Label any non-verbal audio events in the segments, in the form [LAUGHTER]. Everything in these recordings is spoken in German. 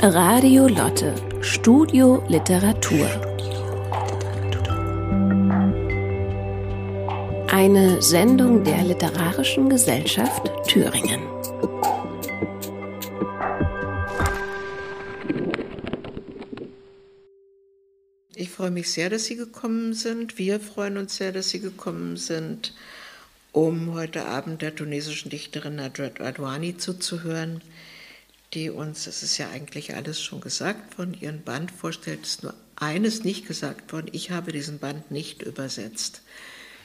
Radio Lotte, Studio Literatur. Eine Sendung der Literarischen Gesellschaft Thüringen. Ich freue mich sehr, dass Sie gekommen sind. Wir freuen uns sehr, dass Sie gekommen sind, um heute Abend der tunesischen Dichterin Nadrat Adwani zuzuhören die uns, es ist ja eigentlich alles schon gesagt worden, ihren Band vorstellt, ist nur eines nicht gesagt worden. Ich habe diesen Band nicht übersetzt.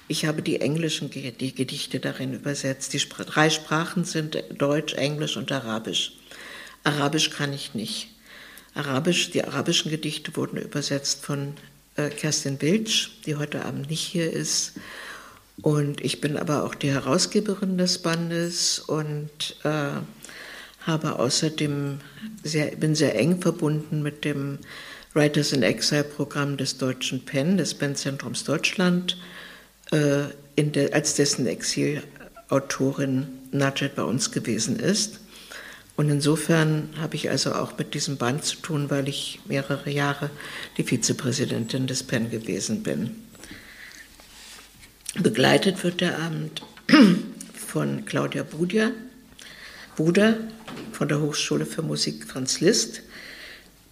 Ich habe die englischen Gedichte darin übersetzt. Die drei Sprachen sind Deutsch, Englisch und Arabisch. Arabisch kann ich nicht. Arabisch, die arabischen Gedichte wurden übersetzt von äh, Kerstin Wiltsch, die heute Abend nicht hier ist. Und ich bin aber auch die Herausgeberin des Bandes und äh, habe außerdem sehr, bin sehr eng verbunden mit dem Writers in Exile Programm des Deutschen PEN, des PEN-Zentrums Deutschland, äh, de, als dessen Exilautorin Najed bei uns gewesen ist. Und insofern habe ich also auch mit diesem Band zu tun, weil ich mehrere Jahre die Vizepräsidentin des PEN gewesen bin. Begleitet wird der Abend [CLEARS THROAT] von Claudia Budia, Buda von der Hochschule für Musik Franz Liszt.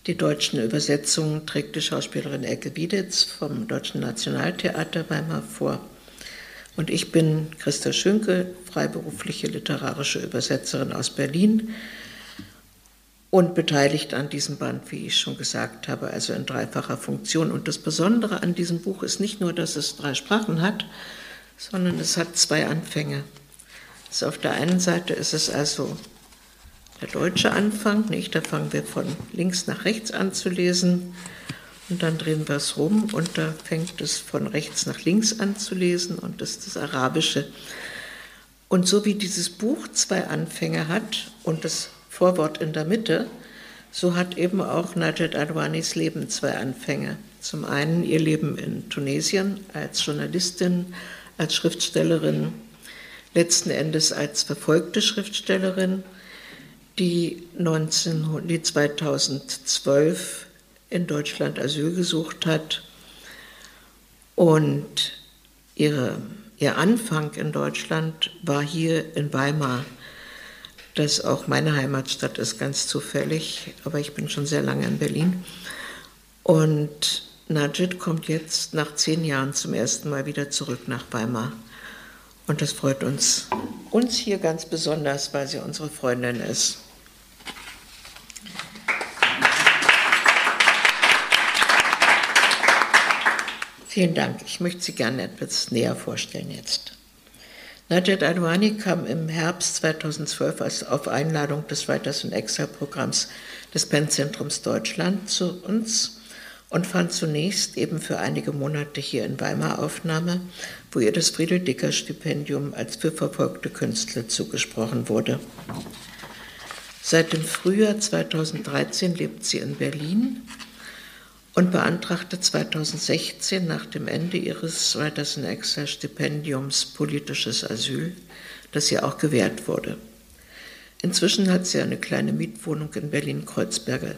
Die deutschen Übersetzungen trägt die Schauspielerin Elke Wieditz vom Deutschen Nationaltheater Weimar vor. Und ich bin Christa Schünke, freiberufliche literarische Übersetzerin aus Berlin und beteiligt an diesem Band, wie ich schon gesagt habe, also in dreifacher Funktion. Und das Besondere an diesem Buch ist nicht nur, dass es drei Sprachen hat, sondern es hat zwei Anfänge. Also auf der einen Seite ist es also der deutsche Anfang, nicht? Da fangen wir von links nach rechts an zu lesen und dann drehen wir es rum und da fängt es von rechts nach links an zu lesen und das ist das Arabische. Und so wie dieses Buch zwei Anfänge hat und das Vorwort in der Mitte, so hat eben auch Najat Adwanis Leben zwei Anfänge. Zum einen ihr Leben in Tunesien als Journalistin, als Schriftstellerin, letzten Endes als verfolgte Schriftstellerin, die, 19, die 2012 in Deutschland Asyl gesucht hat und ihre, ihr Anfang in Deutschland war hier in Weimar, das auch meine Heimatstadt ist, ganz zufällig, aber ich bin schon sehr lange in Berlin. Und Najid kommt jetzt nach zehn Jahren zum ersten Mal wieder zurück nach Weimar. Und das freut uns, uns hier ganz besonders, weil sie unsere Freundin ist. Vielen Dank. Ich möchte Sie gerne etwas näher vorstellen jetzt. Najat Adwani kam im Herbst 2012 auf Einladung des Writers und Exile-Programms des PEN-Zentrums Deutschland zu uns und fand zunächst eben für einige Monate hier in Weimar Aufnahme, wo ihr das Friedel-Dicker-Stipendium als für verfolgte Künstler zugesprochen wurde. Seit dem Frühjahr 2013 lebt sie in Berlin und beantragte 2016 nach dem Ende ihres Writers in Exile Stipendiums politisches Asyl, das ihr auch gewährt wurde. Inzwischen hat sie eine kleine Mietwohnung in Berlin-Kreuzberg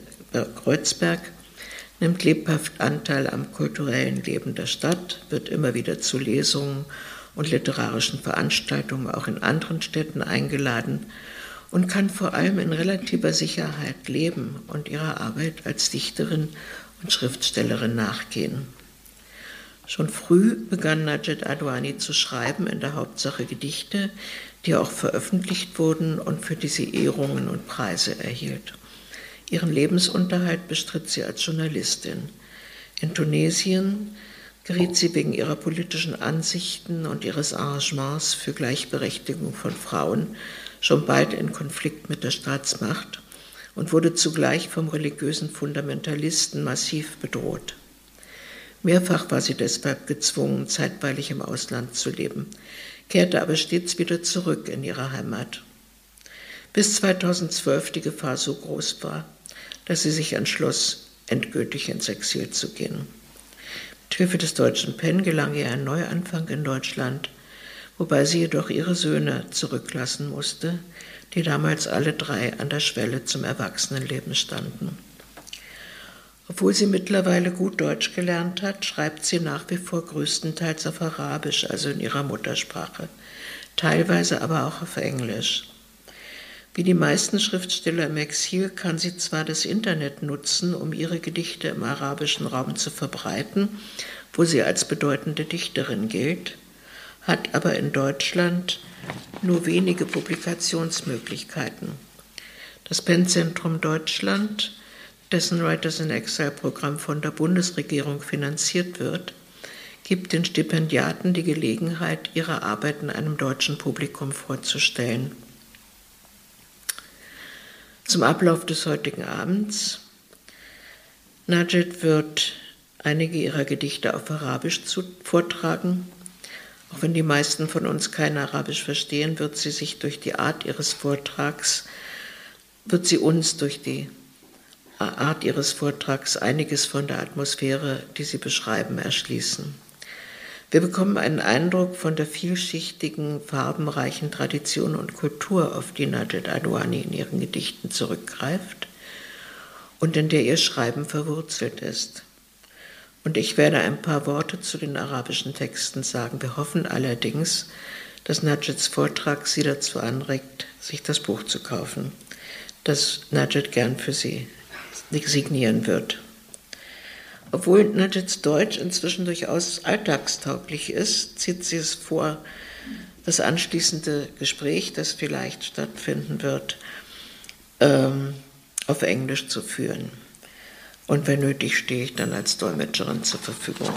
nimmt lebhaft Anteil am kulturellen Leben der Stadt, wird immer wieder zu Lesungen und literarischen Veranstaltungen auch in anderen Städten eingeladen und kann vor allem in relativer Sicherheit leben und ihrer Arbeit als Dichterin und Schriftstellerin nachgehen. Schon früh begann Najed Adwani zu schreiben, in der Hauptsache Gedichte, die auch veröffentlicht wurden und für die sie Ehrungen und Preise erhielt. Ihren Lebensunterhalt bestritt sie als Journalistin. In Tunesien geriet sie wegen ihrer politischen Ansichten und ihres Engagements für Gleichberechtigung von Frauen schon bald in Konflikt mit der Staatsmacht und wurde zugleich vom religiösen Fundamentalisten massiv bedroht. Mehrfach war sie deshalb gezwungen, zeitweilig im Ausland zu leben, kehrte aber stets wieder zurück in ihre Heimat. Bis 2012 die Gefahr so groß war, dass sie sich entschloss, endgültig ins Exil zu gehen. Mit Hilfe des deutschen PEN gelang ihr ein Neuanfang in Deutschland, wobei sie jedoch ihre Söhne zurücklassen musste, die damals alle drei an der Schwelle zum Erwachsenenleben standen. Obwohl sie mittlerweile gut Deutsch gelernt hat, schreibt sie nach wie vor größtenteils auf Arabisch, also in ihrer Muttersprache, teilweise aber auch auf Englisch. Wie die meisten Schriftsteller im Exil kann sie zwar das Internet nutzen, um ihre Gedichte im arabischen Raum zu verbreiten, wo sie als bedeutende Dichterin gilt, hat aber in Deutschland nur wenige Publikationsmöglichkeiten. Das Pennzentrum Deutschland dessen Writers in Exile Programm von der Bundesregierung finanziert wird, gibt den Stipendiaten die Gelegenheit, ihre Arbeiten einem deutschen Publikum vorzustellen. Zum Ablauf des heutigen Abends. Najed wird einige ihrer Gedichte auf Arabisch vortragen. Auch wenn die meisten von uns kein Arabisch verstehen, wird sie sich durch die Art ihres Vortrags, wird sie uns durch die Art Ihres Vortrags einiges von der Atmosphäre, die Sie beschreiben, erschließen. Wir bekommen einen Eindruck von der vielschichtigen, farbenreichen Tradition und Kultur, auf die Najed Adwani in ihren Gedichten zurückgreift und in der ihr Schreiben verwurzelt ist. Und ich werde ein paar Worte zu den arabischen Texten sagen. Wir hoffen allerdings, dass Najeds Vortrag Sie dazu anregt, sich das Buch zu kaufen, das Najed gern für Sie signieren wird. Obwohl Nadjets Deutsch inzwischen durchaus alltagstauglich ist, zieht sie es vor, das anschließende Gespräch, das vielleicht stattfinden wird, ähm, auf Englisch zu führen. Und wenn nötig, stehe ich dann als Dolmetscherin zur Verfügung.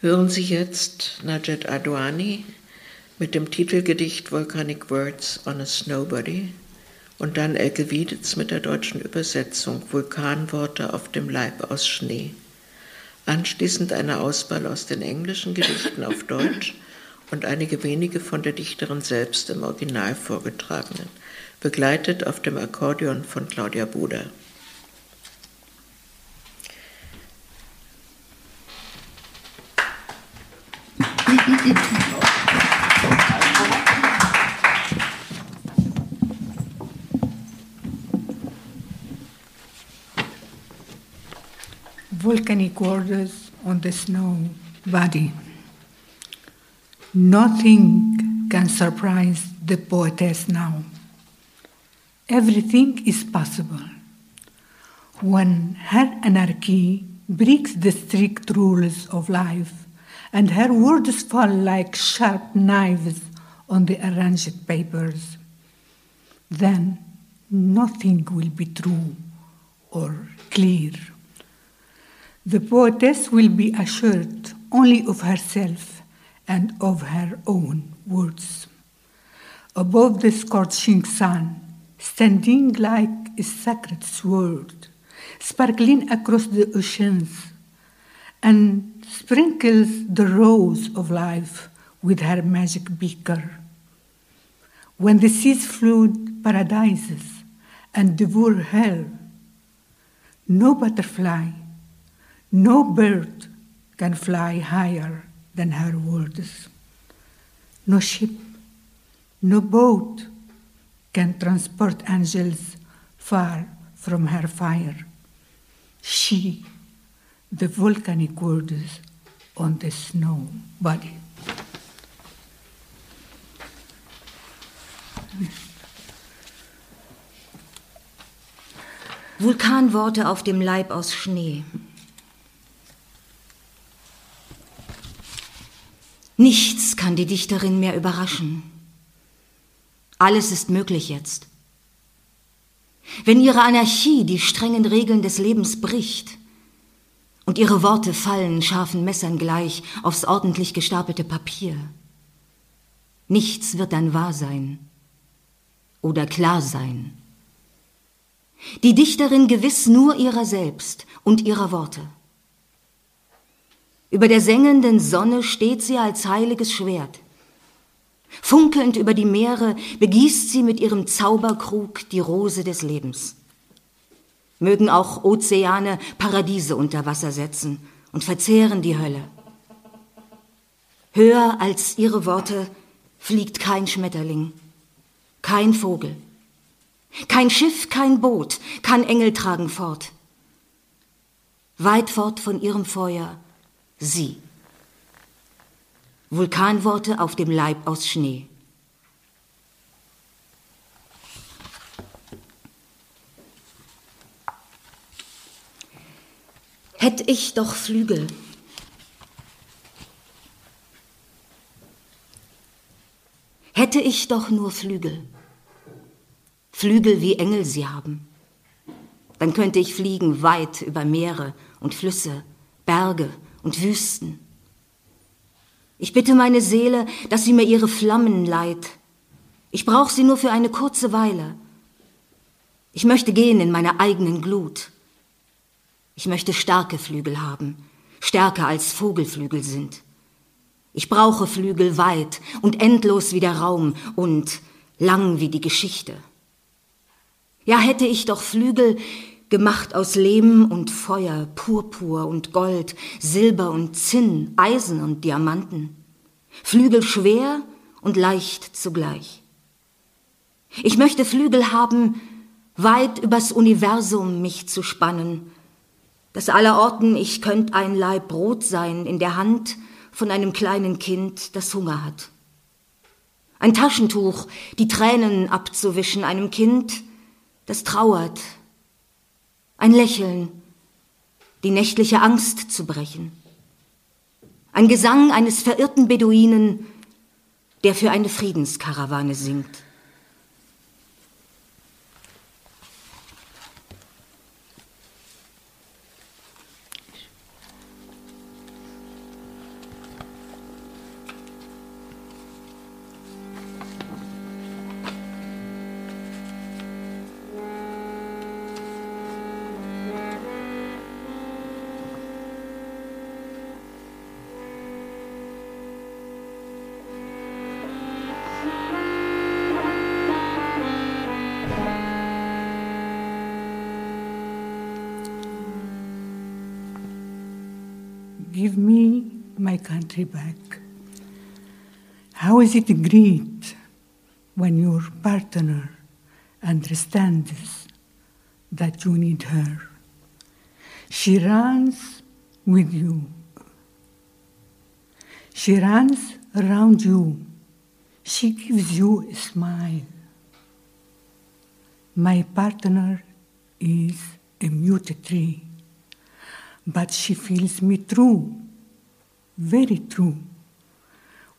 Hören Sie jetzt Najed Adwani mit dem Titelgedicht Volcanic Words on a Snowbody und dann Elke Wieditz mit der deutschen Übersetzung Vulkanworte auf dem Leib aus Schnee. Anschließend eine Auswahl aus den englischen Gedichten auf Deutsch und einige wenige von der Dichterin selbst im Original vorgetragenen, begleitet auf dem Akkordeon von Claudia Buder. volcanic waters on the snow body. Nothing can surprise the poetess now. Everything is possible. When her anarchy breaks the strict rules of life, and her words fall like sharp knives on the arranged papers, then nothing will be true or clear. The poetess will be assured only of herself and of her own words. Above the scorching sun, standing like a sacred sword, sparkling across the oceans, and sprinkles the rose of life with her magic beaker. When the seas flood paradises and devour hell, no butterfly no bird can fly higher than her words. No ship, no boat can transport angels far from her fire. She, the volcanic words on the snow body. Vulkanworte auf dem Leib aus Schnee. Nichts kann die Dichterin mehr überraschen. Alles ist möglich jetzt. Wenn ihre Anarchie die strengen Regeln des Lebens bricht und ihre Worte fallen scharfen Messern gleich aufs ordentlich gestapelte Papier, nichts wird dann wahr sein oder klar sein. Die Dichterin gewiss nur ihrer selbst und ihrer Worte. Über der sengenden Sonne steht sie als heiliges Schwert. Funkelnd über die Meere begießt sie mit ihrem Zauberkrug die Rose des Lebens. Mögen auch Ozeane Paradiese unter Wasser setzen und verzehren die Hölle. Höher als ihre Worte fliegt kein Schmetterling, kein Vogel, kein Schiff, kein Boot kann Engel tragen fort. Weit fort von ihrem Feuer sie. Vulkanworte auf dem Leib aus Schnee. Hätt ich doch Flügel, Hätte ich doch nur Flügel. Flügel wie Engel sie haben. Dann könnte ich fliegen weit über Meere und Flüsse, Berge und Wüsten. Ich bitte meine Seele, dass sie mir ihre Flammen leiht. Ich brauche sie nur für eine kurze Weile. Ich möchte gehen in meine eigenen Glut. Ich möchte starke Flügel haben, stärker als Vogelflügel sind. Ich brauche Flügel weit und endlos wie der Raum und lang wie die Geschichte. Ja, hätte ich doch Flügel gemacht aus Lehm und Feuer, Purpur und Gold, Silber und Zinn, Eisen und Diamanten. Flügel schwer und leicht zugleich. Ich möchte Flügel haben, weit übers Universum mich zu spannen, dass allerorten ich könnt ein Leib Brot sein in der Hand von einem kleinen Kind, das Hunger hat. Ein Taschentuch, die Tränen abzuwischen einem Kind, das trauert. Ein Lächeln, die nächtliche Angst zu brechen. Ein Gesang eines verirrten Beduinen, der für eine Friedenskarawane singt. Country back. How is it great when your partner understands that you need her? She runs with you. She runs around you. She gives you a smile. My partner is a mute tree but she feels me true, very true.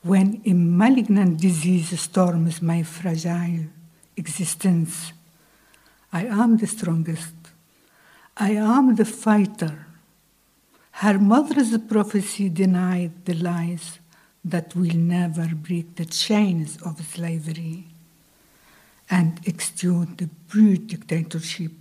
When a malignant disease storms my fragile existence, I am the strongest. I am the fighter. Her mother's prophecy denied the lies that will never break the chains of slavery and extrude the brute dictatorship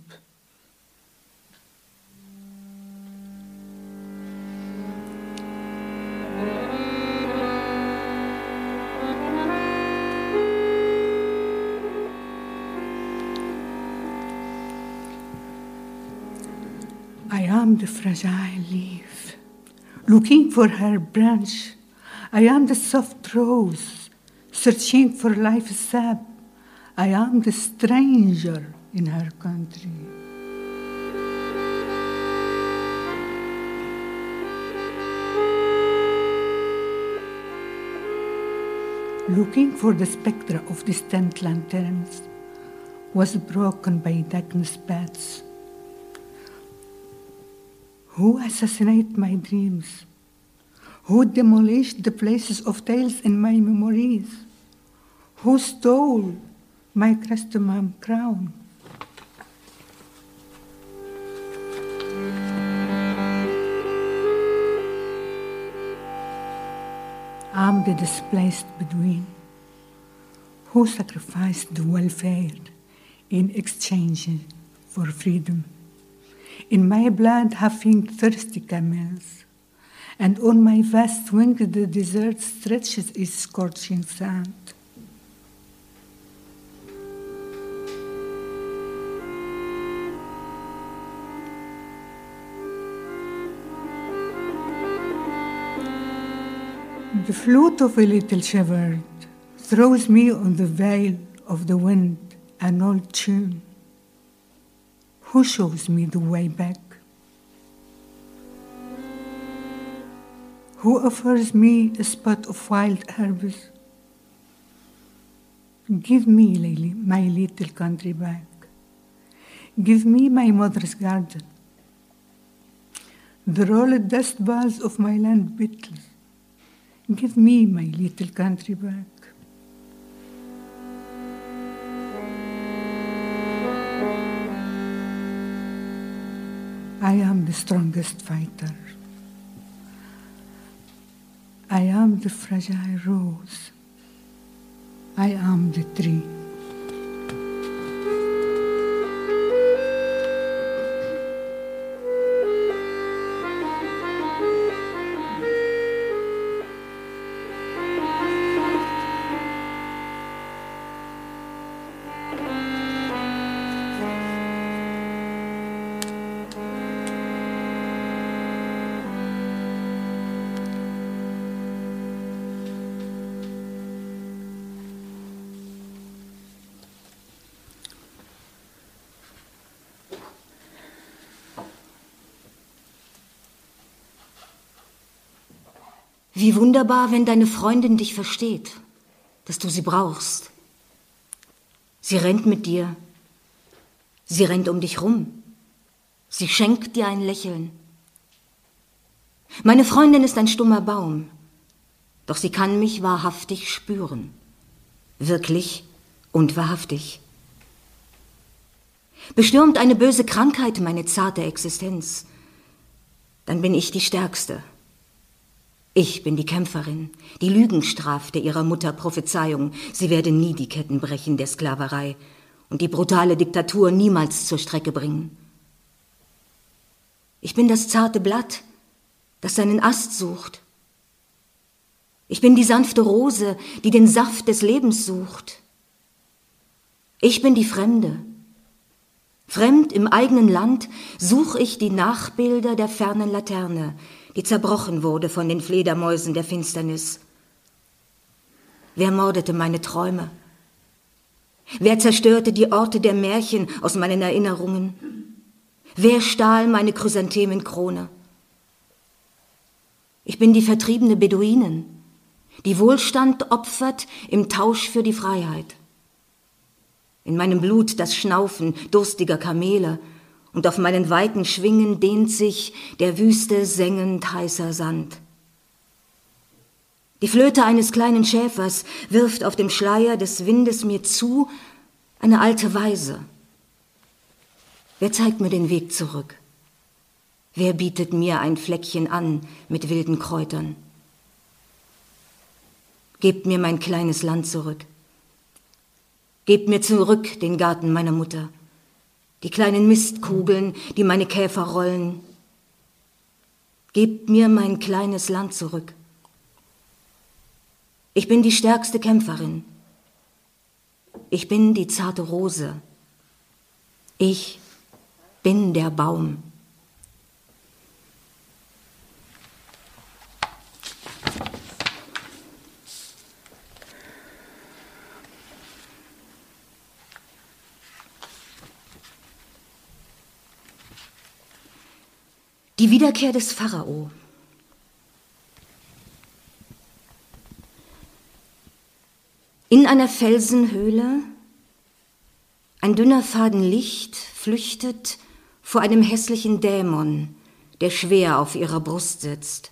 the fragile leaf, looking for her branch. I am the soft rose, searching for life's sap. I am the stranger in her country. Looking for the spectra of distant lanterns was broken by darkness bats who assassinated my dreams? Who demolished the places of tales in my memories? Who stole my customary crown? I'm the displaced Bedouin who sacrificed the welfare in exchange for freedom in my blood having thirsty camels, and on my vast wings the desert stretches its scorching sand. The flute of a little shepherd throws me on the veil of the wind an old tune. Who shows me the way back? Who offers me a spot of wild herbs? Give me, Lily, my little country back. Give me my mother's garden. The rolled dust bars of my land beetles. Give me my little country back. I am the strongest fighter. I am the fragile rose. I am the tree. Wie wunderbar, wenn deine Freundin dich versteht, dass du sie brauchst. Sie rennt mit dir. Sie rennt um dich rum. Sie schenkt dir ein Lächeln. Meine Freundin ist ein stummer Baum, doch sie kann mich wahrhaftig spüren. Wirklich und wahrhaftig. Bestürmt eine böse Krankheit meine zarte Existenz, dann bin ich die Stärkste ich bin die Kämpferin, die Lügen strafte ihrer Mutter Prophezeiung, sie werde nie die Ketten brechen der Sklaverei und die brutale Diktatur niemals zur Strecke bringen. Ich bin das zarte Blatt, das seinen Ast sucht. Ich bin die sanfte Rose, die den Saft des Lebens sucht. Ich bin die Fremde. Fremd im eigenen Land suche ich die Nachbilder der fernen Laterne, die zerbrochen wurde von den Fledermäusen der Finsternis. Wer mordete meine Träume? Wer zerstörte die Orte der Märchen aus meinen Erinnerungen? Wer stahl meine Chrysanthemenkrone? Ich bin die vertriebene Beduinen, die Wohlstand opfert im Tausch für die Freiheit. In meinem Blut das Schnaufen durstiger Kamele, und auf meinen weiten Schwingen dehnt sich der Wüste sengend heißer Sand. Die Flöte eines kleinen Schäfers wirft auf dem Schleier des Windes mir zu eine alte Weise. Wer zeigt mir den Weg zurück? Wer bietet mir ein Fleckchen an mit wilden Kräutern? Gebt mir mein kleines Land zurück. Gebt mir zurück den Garten meiner Mutter die kleinen Mistkugeln, die meine Käfer rollen. Gebt mir mein kleines Land zurück. Ich bin die stärkste Kämpferin. Ich bin die zarte Rose. Ich bin der Baum. Die Wiederkehr des Pharao. In einer Felsenhöhle, ein dünner Faden Licht flüchtet vor einem hässlichen Dämon, der schwer auf ihrer Brust sitzt.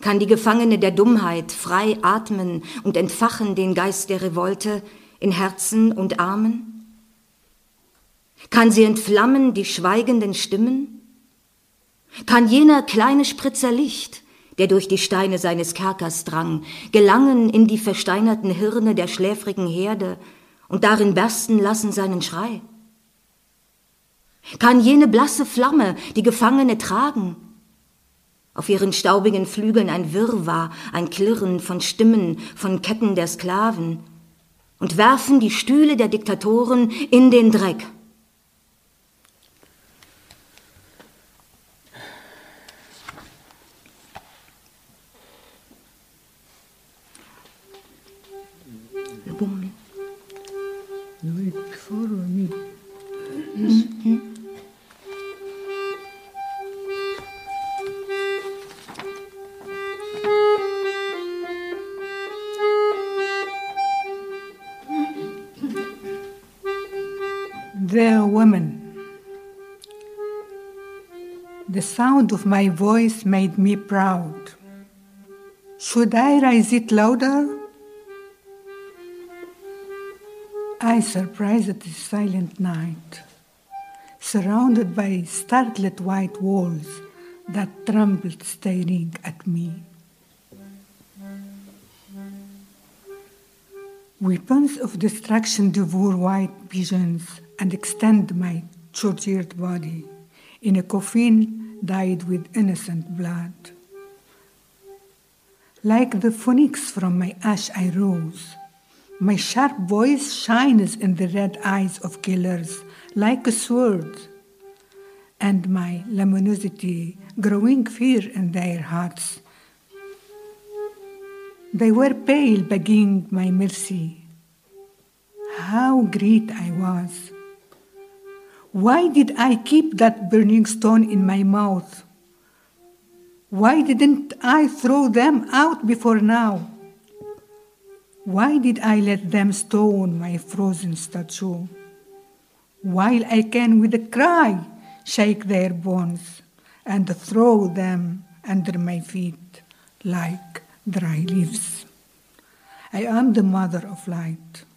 Kann die Gefangene der Dummheit frei atmen und entfachen den Geist der Revolte in Herzen und Armen? Kann sie entflammen die schweigenden Stimmen? Kann jener kleine Spritzer Licht, der durch die Steine seines Kerkers drang, gelangen in die versteinerten Hirne der schläfrigen Herde und darin bersten lassen seinen Schrei? Kann jene blasse Flamme die Gefangene tragen? Auf ihren staubigen Flügeln ein Wirrwarr, ein Klirren von Stimmen, von Ketten der Sklaven und werfen die Stühle der Diktatoren in den Dreck. Sound of my voice made me proud. Should I raise it louder? I surprised the silent night, surrounded by starlit white walls that trembled staring at me. Weapons of destruction devour white visions and extend my tortured body in a coffin dyed with innocent blood. Like the phoenix from my ash I rose. My sharp voice shines in the red eyes of killers like a sword, and my luminosity growing fear in their hearts they were pale, begging my mercy. How great I was! Why did I keep that burning stone in my mouth? Why didn't I throw them out before now? Why did I let them stone my frozen statue? While I can, with a cry, shake their bones and throw them under my feet like dry leaves. I am the mother of light.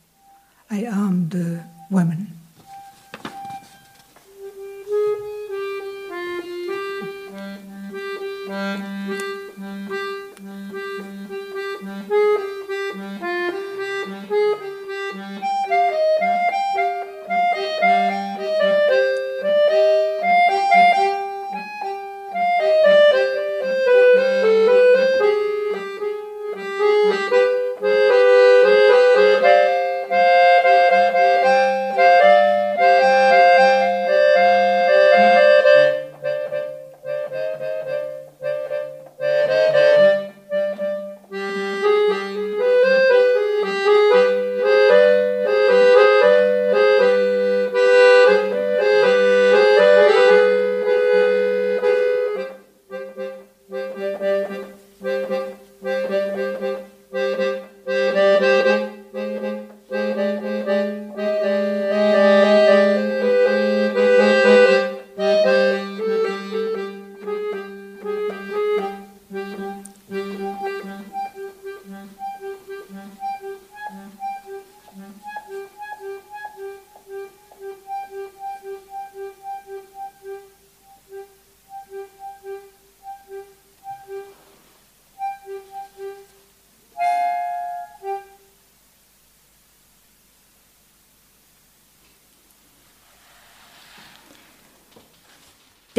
I am the woman.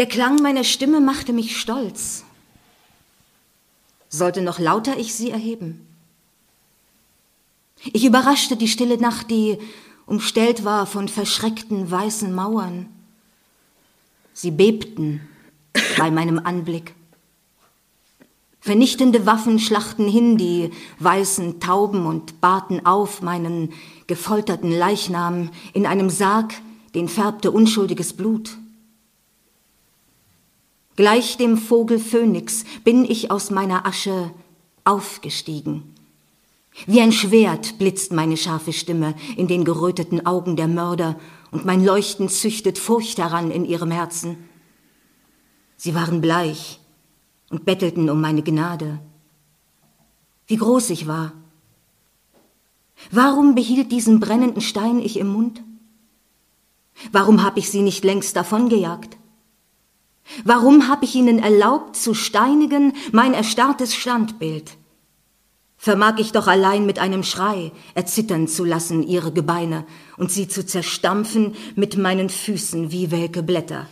Der Klang meiner Stimme machte mich stolz. Sollte noch lauter ich sie erheben. Ich überraschte die stille Nacht, die umstellt war von verschreckten weißen Mauern. Sie bebten bei meinem Anblick. Vernichtende Waffen schlachten hin die weißen Tauben und bahrten auf meinen gefolterten Leichnam in einem Sarg, den färbte unschuldiges Blut. Gleich dem Vogel Phönix bin ich aus meiner Asche aufgestiegen. Wie ein Schwert blitzt meine scharfe Stimme in den geröteten Augen der Mörder, und mein Leuchten züchtet Furcht heran in ihrem Herzen. Sie waren bleich und bettelten um meine Gnade. Wie groß ich war. Warum behielt diesen brennenden Stein ich im Mund? Warum hab ich sie nicht längst davongejagt? Warum habe ich ihnen erlaubt zu steinigen mein erstarrtes Standbild? Vermag ich doch allein mit einem Schrei erzittern zu lassen ihre Gebeine und sie zu zerstampfen mit meinen Füßen wie welke Blätter.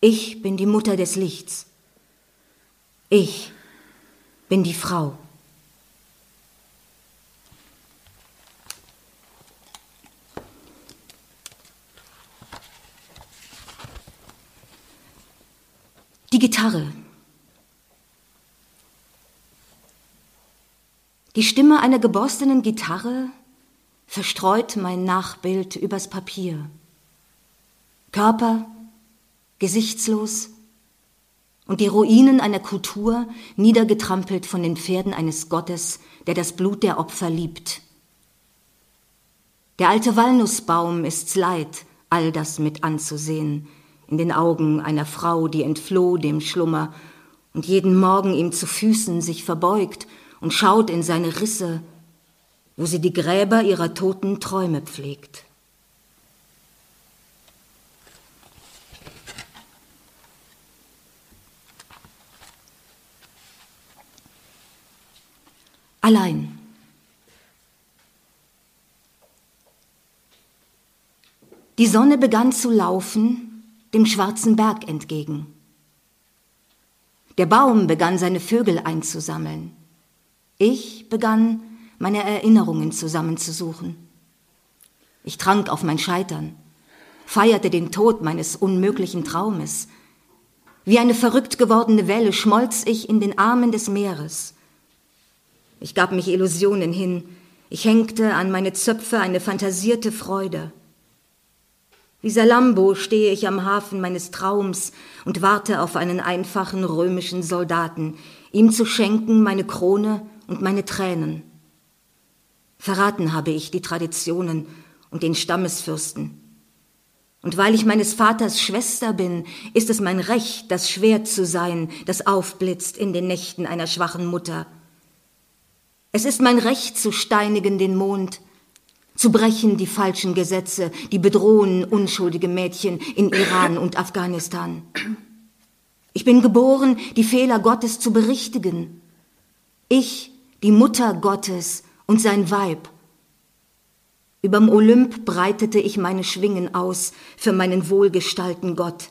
Ich bin die Mutter des Lichts. Ich bin die Frau. Die Gitarre. Die Stimme einer geborstenen Gitarre verstreut mein Nachbild übers Papier. Körper, gesichtslos und die Ruinen einer Kultur niedergetrampelt von den Pferden eines Gottes, der das Blut der Opfer liebt. Der alte Walnussbaum ist's leid, all das mit anzusehen, in den Augen einer Frau, die entfloh dem Schlummer und jeden Morgen ihm zu Füßen sich verbeugt und schaut in seine Risse, wo sie die Gräber ihrer toten Träume pflegt. Allein. Die Sonne begann zu laufen dem schwarzen Berg entgegen. Der Baum begann seine Vögel einzusammeln. Ich begann meine Erinnerungen zusammenzusuchen. Ich trank auf mein Scheitern, feierte den Tod meines unmöglichen Traumes. Wie eine verrückt gewordene Welle schmolz ich in den Armen des Meeres. Ich gab mich Illusionen hin, ich hängte an meine Zöpfe eine fantasierte Freude. Wie Salambo stehe ich am Hafen meines Traums und warte auf einen einfachen römischen Soldaten, ihm zu schenken meine Krone und meine Tränen. Verraten habe ich die Traditionen und den Stammesfürsten. Und weil ich meines Vaters Schwester bin, ist es mein Recht, das Schwert zu sein, das aufblitzt in den Nächten einer schwachen Mutter. Es ist mein Recht zu steinigen den Mond, zu brechen die falschen Gesetze, die bedrohen unschuldige Mädchen in Iran und Afghanistan. Ich bin geboren, die Fehler Gottes zu berichtigen. Ich, die Mutter Gottes und sein Weib. Überm Olymp breitete ich meine Schwingen aus für meinen wohlgestalten Gott.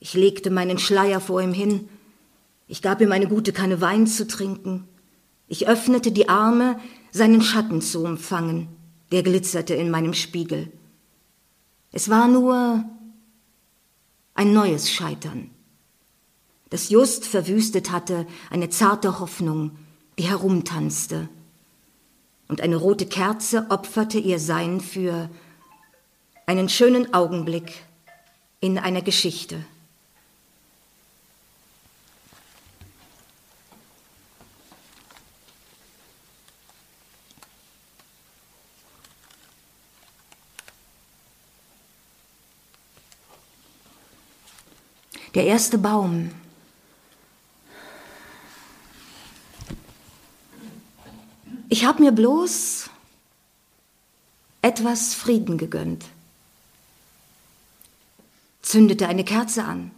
Ich legte meinen Schleier vor ihm hin. Ich gab ihm eine gute Kanne Wein zu trinken. Ich öffnete die Arme, seinen Schatten zu umfangen der glitzerte in meinem Spiegel. Es war nur ein neues Scheitern, das just verwüstet hatte eine zarte Hoffnung, die herumtanzte, und eine rote Kerze opferte ihr Sein für einen schönen Augenblick in einer Geschichte. Der erste Baum. Ich habe mir bloß etwas Frieden gegönnt, zündete eine Kerze an,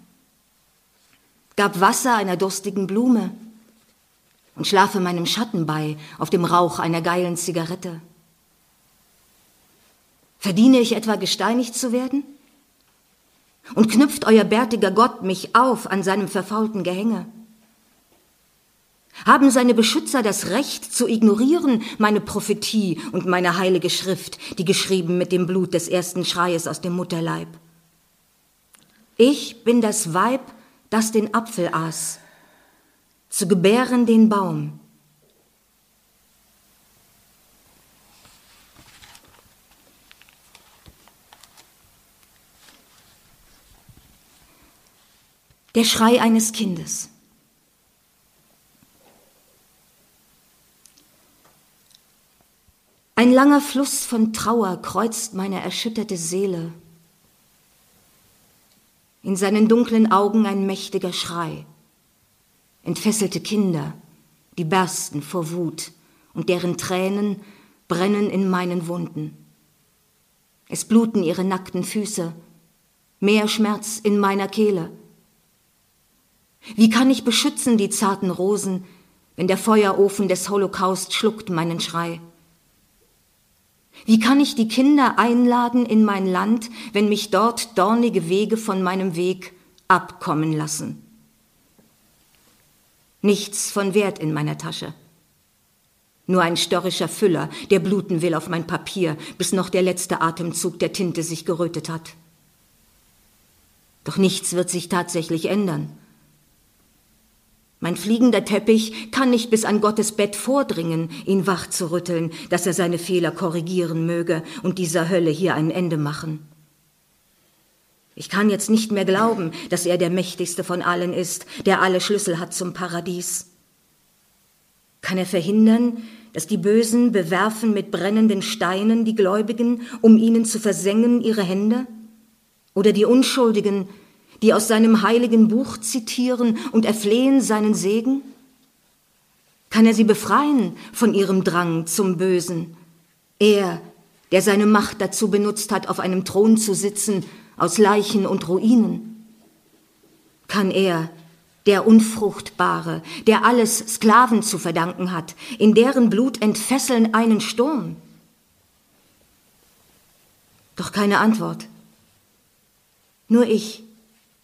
gab Wasser einer durstigen Blume und schlafe meinem Schatten bei auf dem Rauch einer geilen Zigarette. Verdiene ich etwa gesteinigt zu werden? Und knüpft euer bärtiger Gott mich auf an seinem verfaulten Gehänge? Haben seine Beschützer das Recht zu ignorieren meine Prophetie und meine heilige Schrift, die geschrieben mit dem Blut des ersten Schreies aus dem Mutterleib? Ich bin das Weib, das den Apfel aß, zu gebären den Baum, Der Schrei eines Kindes. Ein langer Fluss von Trauer kreuzt meine erschütterte Seele. In seinen dunklen Augen ein mächtiger Schrei. Entfesselte Kinder, die bersten vor Wut und deren Tränen brennen in meinen Wunden. Es bluten ihre nackten Füße, mehr Schmerz in meiner Kehle. Wie kann ich beschützen die zarten Rosen, wenn der Feuerofen des Holocaust schluckt meinen Schrei? Wie kann ich die Kinder einladen in mein Land, wenn mich dort dornige Wege von meinem Weg abkommen lassen? Nichts von Wert in meiner Tasche. Nur ein störrischer Füller, der bluten will auf mein Papier, bis noch der letzte Atemzug der Tinte sich gerötet hat. Doch nichts wird sich tatsächlich ändern. Mein fliegender Teppich kann nicht bis an Gottes Bett vordringen, ihn wach zu rütteln, dass er seine Fehler korrigieren möge und dieser Hölle hier ein Ende machen. Ich kann jetzt nicht mehr glauben, dass er der mächtigste von allen ist, der alle Schlüssel hat zum Paradies. Kann er verhindern, dass die Bösen bewerfen mit brennenden Steinen die Gläubigen, um ihnen zu versengen ihre Hände? Oder die Unschuldigen, die aus seinem heiligen Buch zitieren und erflehen seinen Segen? Kann er sie befreien von ihrem Drang zum Bösen? Er, der seine Macht dazu benutzt hat, auf einem Thron zu sitzen, aus Leichen und Ruinen? Kann er, der Unfruchtbare, der alles Sklaven zu verdanken hat, in deren Blut entfesseln einen Sturm? Doch keine Antwort. Nur ich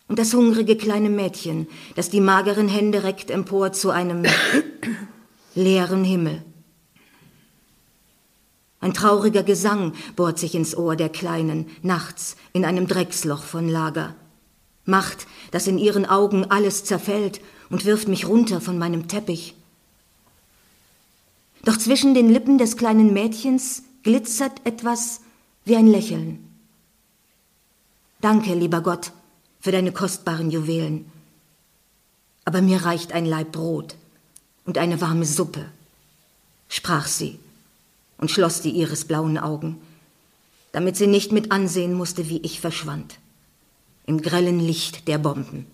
und das hungrige kleine Mädchen, das die mageren Hände reckt empor zu einem [COUGHS] leeren Himmel. Ein trauriger Gesang bohrt sich ins Ohr der Kleinen, nachts in einem Drecksloch von Lager. Macht, dass in ihren Augen alles zerfällt und wirft mich runter von meinem Teppich. Doch zwischen den Lippen des kleinen Mädchens glitzert etwas wie ein Lächeln. Danke, lieber Gott, für deine kostbaren Juwelen. Aber mir reicht ein Laib Brot und eine warme Suppe, sprach sie und schloss die irisblauen Augen, damit sie nicht mit ansehen musste, wie ich verschwand, im grellen Licht der Bomben.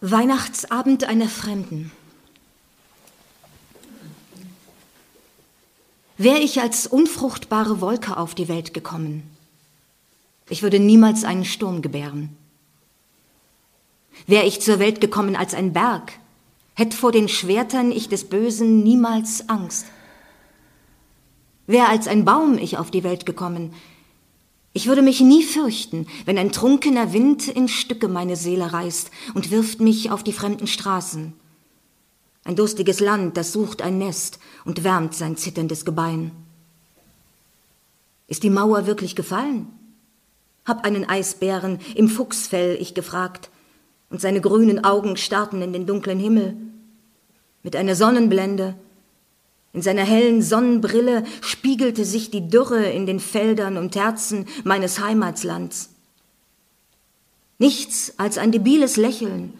Weihnachtsabend einer Fremden. Wäre ich als unfruchtbare Wolke auf die Welt gekommen, ich würde niemals einen Sturm gebären. Wäre ich zur Welt gekommen als ein Berg, hätte vor den Schwertern ich des Bösen niemals Angst. Wäre als ein Baum ich auf die Welt gekommen, Ich würde mich nie fürchten, wenn ein trunkener Wind in Stücke meine Seele reißt und wirft mich auf die fremden Straßen. Ein durstiges Land, das sucht ein Nest und wärmt sein zitterndes Gebein. Ist die Mauer wirklich gefallen? Hab einen Eisbären im Fuchsfell ich gefragt, und seine grünen Augen starrten in den dunklen Himmel. Mit einer Sonnenblende in seiner hellen Sonnenbrille spiegelte sich die Dürre in den Feldern und Herzen meines Heimatslands. Nichts als ein debiles Lächeln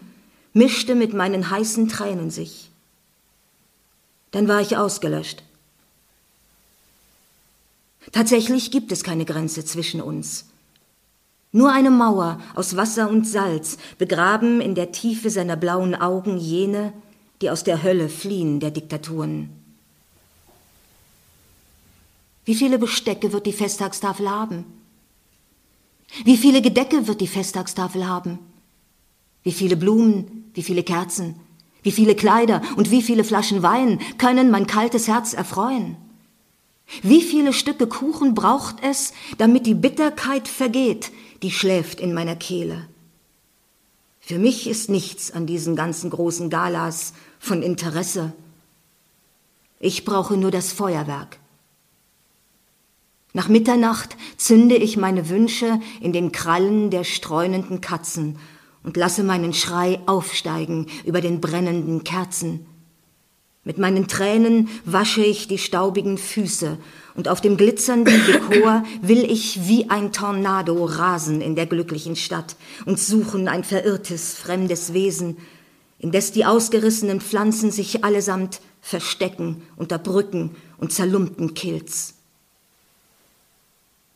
mischte mit meinen heißen Tränen sich. Dann war ich ausgelöscht. Tatsächlich gibt es keine Grenze zwischen uns. Nur eine Mauer aus Wasser und Salz, begraben in der Tiefe seiner blauen Augen jene, die aus der Hölle fliehen der Diktaturen. Wie viele Bestecke wird die Festtagstafel haben? Wie viele Gedecke wird die Festtagstafel haben? Wie viele Blumen, wie viele Kerzen, wie viele Kleider und wie viele Flaschen Wein können mein kaltes Herz erfreuen? Wie viele Stücke Kuchen braucht es, damit die Bitterkeit vergeht, die schläft in meiner Kehle? Für mich ist nichts an diesen ganzen großen Galas von Interesse. Ich brauche nur das Feuerwerk, nach Mitternacht zünde ich meine Wünsche in den Krallen der streunenden Katzen und lasse meinen Schrei aufsteigen über den brennenden Kerzen. Mit meinen Tränen wasche ich die staubigen Füße und auf dem glitzernden [COUGHS] Dekor will ich wie ein Tornado rasen in der glücklichen Stadt und suchen ein verirrtes, fremdes Wesen, indes die ausgerissenen Pflanzen sich allesamt verstecken unter Brücken und zerlumpten Kilz.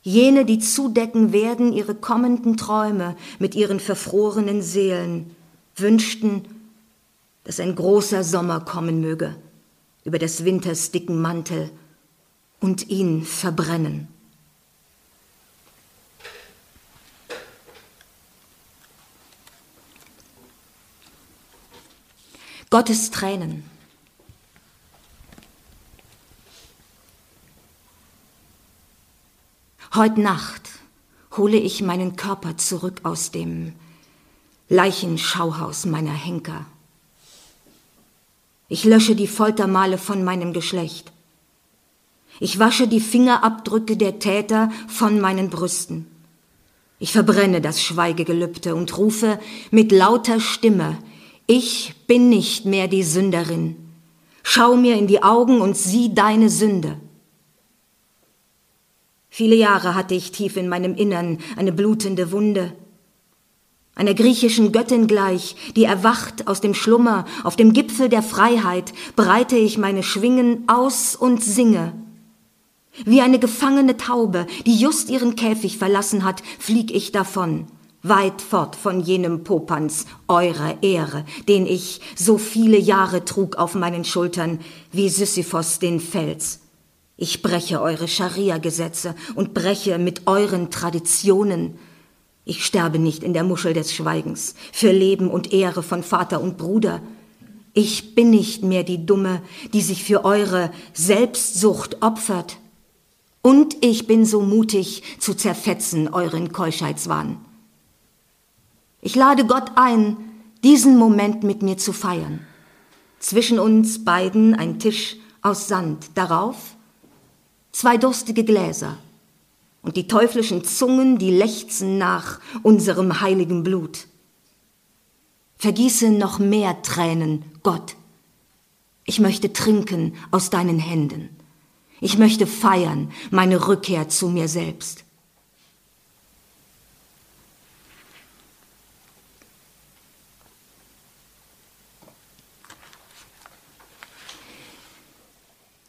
Jene, die zudecken werden ihre kommenden Träume mit ihren verfrorenen Seelen, wünschten, dass ein großer Sommer kommen möge über des Winters dicken Mantel und ihn verbrennen. Gottes Tränen Heut Nacht hole ich meinen Körper zurück aus dem Leichenschauhaus meiner Henker. Ich lösche die Foltermale von meinem Geschlecht. Ich wasche die Fingerabdrücke der Täter von meinen Brüsten. Ich verbrenne das Schweigegelübde und rufe mit lauter Stimme, ich bin nicht mehr die Sünderin. Schau mir in die Augen und sieh deine Sünde. Viele Jahre hatte ich tief in meinem Innern eine blutende Wunde. Einer griechischen Göttin gleich, die erwacht aus dem Schlummer, auf dem Gipfel der Freiheit, breite ich meine Schwingen aus und singe. Wie eine gefangene Taube, die just ihren Käfig verlassen hat, flieg ich davon, weit fort von jenem Popanz eurer Ehre, den ich so viele Jahre trug auf meinen Schultern, wie Sisyphos den Fels. Ich breche eure Scharia-Gesetze und breche mit euren Traditionen. Ich sterbe nicht in der Muschel des Schweigens für Leben und Ehre von Vater und Bruder. Ich bin nicht mehr die Dumme, die sich für eure Selbstsucht opfert. Und ich bin so mutig zu zerfetzen euren Keuschheitswahn. Ich lade Gott ein, diesen Moment mit mir zu feiern. Zwischen uns beiden ein Tisch aus Sand, darauf zwei durstige Gläser und die teuflischen Zungen, die lechzen nach unserem heiligen Blut. Vergieße noch mehr Tränen, Gott. Ich möchte trinken aus deinen Händen. Ich möchte feiern meine Rückkehr zu mir selbst.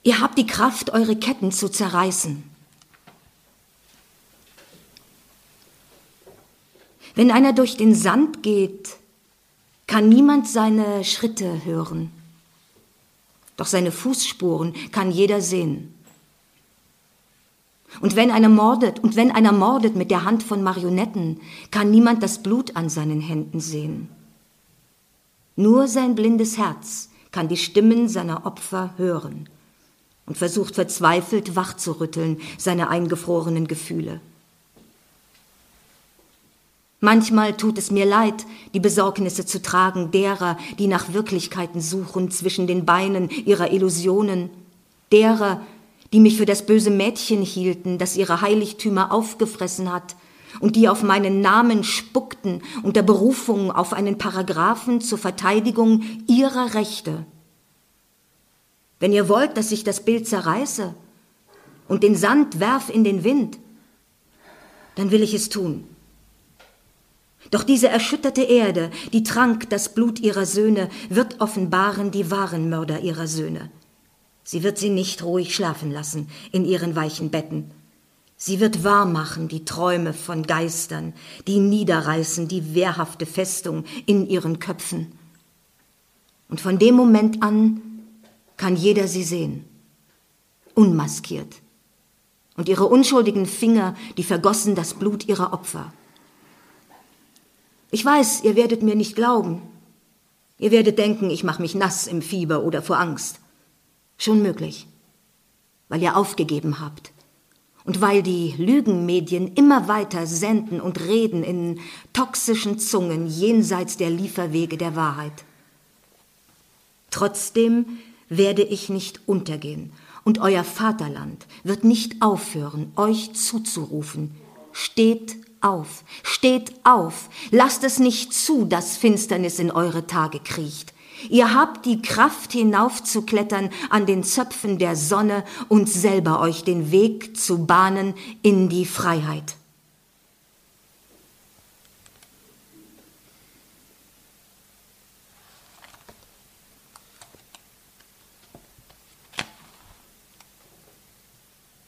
Ihr habt die Kraft, eure Ketten zu zerreißen. Wenn einer durch den Sand geht, kann niemand seine Schritte hören. Doch seine Fußspuren kann jeder sehen. Und wenn einer mordet, und wenn einer mordet mit der Hand von Marionetten, kann niemand das Blut an seinen Händen sehen. Nur sein blindes Herz kann die Stimmen seiner Opfer hören und versucht verzweifelt wachzurütteln seine eingefrorenen Gefühle. Manchmal tut es mir leid, die Besorgnisse zu tragen derer, die nach Wirklichkeiten suchen zwischen den Beinen ihrer Illusionen, derer, die mich für das böse Mädchen hielten, das ihre Heiligtümer aufgefressen hat, und die auf meinen Namen spuckten unter Berufung auf einen Paragraphen zur Verteidigung ihrer Rechte. Wenn ihr wollt, dass ich das Bild zerreiße und den Sand werf in den Wind, dann will ich es tun. Doch diese erschütterte Erde, die trank das Blut ihrer Söhne, wird offenbaren die wahren Mörder ihrer Söhne. Sie wird sie nicht ruhig schlafen lassen in ihren weichen Betten. Sie wird wahrmachen die Träume von Geistern, die niederreißen die wehrhafte Festung in ihren Köpfen. Und von dem Moment an kann jeder sie sehen, unmaskiert. Und ihre unschuldigen Finger, die vergossen das Blut ihrer Opfer. Ich weiß, ihr werdet mir nicht glauben. Ihr werdet denken, ich mache mich nass im Fieber oder vor Angst. Schon möglich, weil ihr aufgegeben habt und weil die Lügenmedien immer weiter senden und reden in toxischen Zungen jenseits der Lieferwege der Wahrheit. Trotzdem werde ich nicht untergehen und euer Vaterland wird nicht aufhören, euch zuzurufen. Steht auf, steht auf, lasst es nicht zu, dass Finsternis in eure Tage kriecht. Ihr habt die Kraft hinaufzuklettern an den Zöpfen der Sonne und selber euch den Weg zu bahnen in die Freiheit.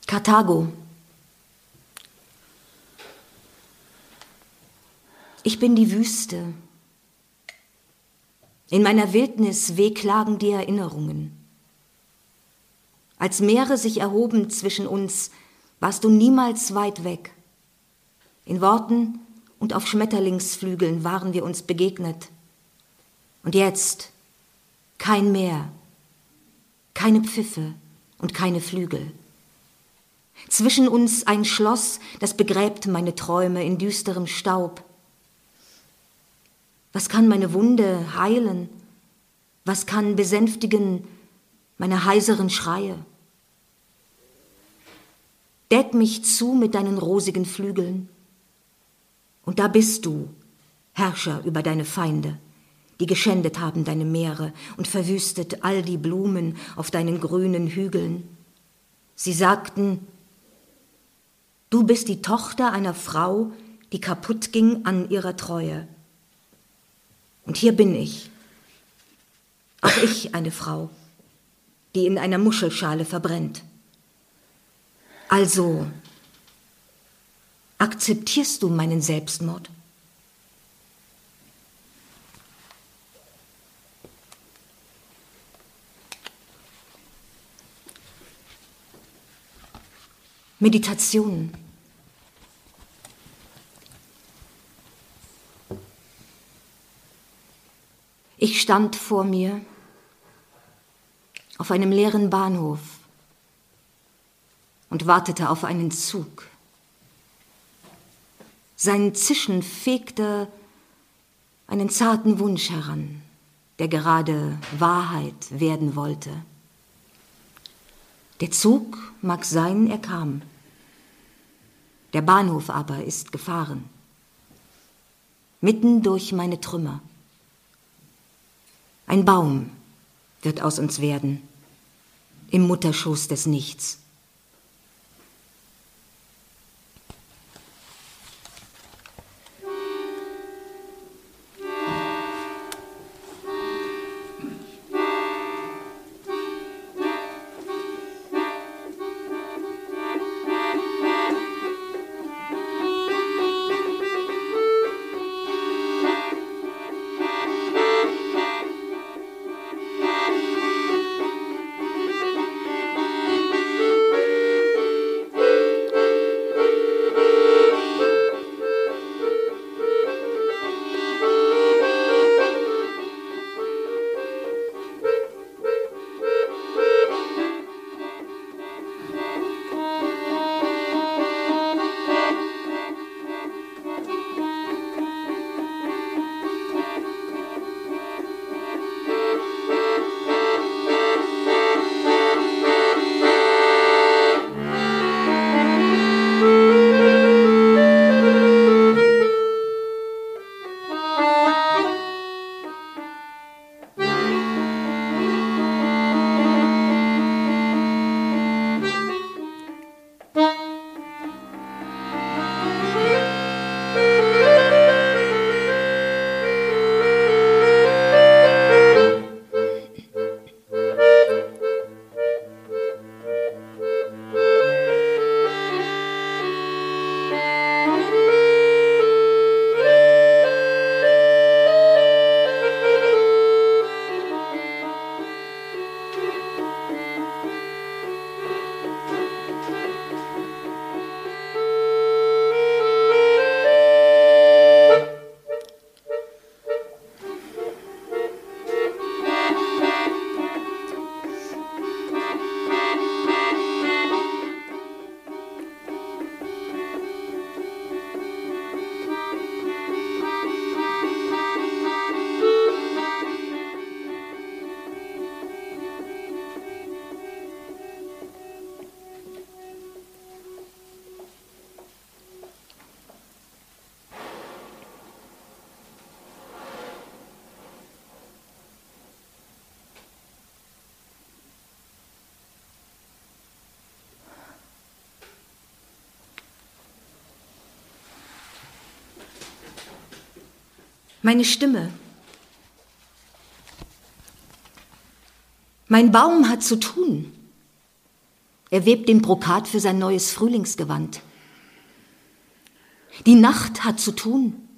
Karthago. Ich bin die Wüste, in meiner Wildnis wehklagen die Erinnerungen. Als Meere sich erhoben zwischen uns, warst du niemals weit weg. In Worten und auf Schmetterlingsflügeln waren wir uns begegnet. Und jetzt kein Meer, keine Pfiffe und keine Flügel. Zwischen uns ein Schloss, das begräbt meine Träume in düsterem Staub. Was kann meine Wunde heilen? Was kann besänftigen meine heiseren Schreie? Deck mich zu mit deinen rosigen Flügeln. Und da bist du, Herrscher über deine Feinde, die geschändet haben deine Meere und verwüstet all die Blumen auf deinen grünen Hügeln. Sie sagten, du bist die Tochter einer Frau, die kaputt ging an ihrer Treue. Und hier bin ich. Auch ich eine Frau, die in einer Muschelschale verbrennt. Also, akzeptierst du meinen Selbstmord? Meditation. Ich stand vor mir auf einem leeren Bahnhof und wartete auf einen Zug. Sein Zischen fegte einen zarten Wunsch heran, der gerade Wahrheit werden wollte. Der Zug mag sein, er kam. Der Bahnhof aber ist gefahren, mitten durch meine Trümmer. Ein Baum wird aus uns werden, im Mutterschoß des Nichts. Meine Stimme. Mein Baum hat zu tun. Er webt den Brokat für sein neues Frühlingsgewand. Die Nacht hat zu tun.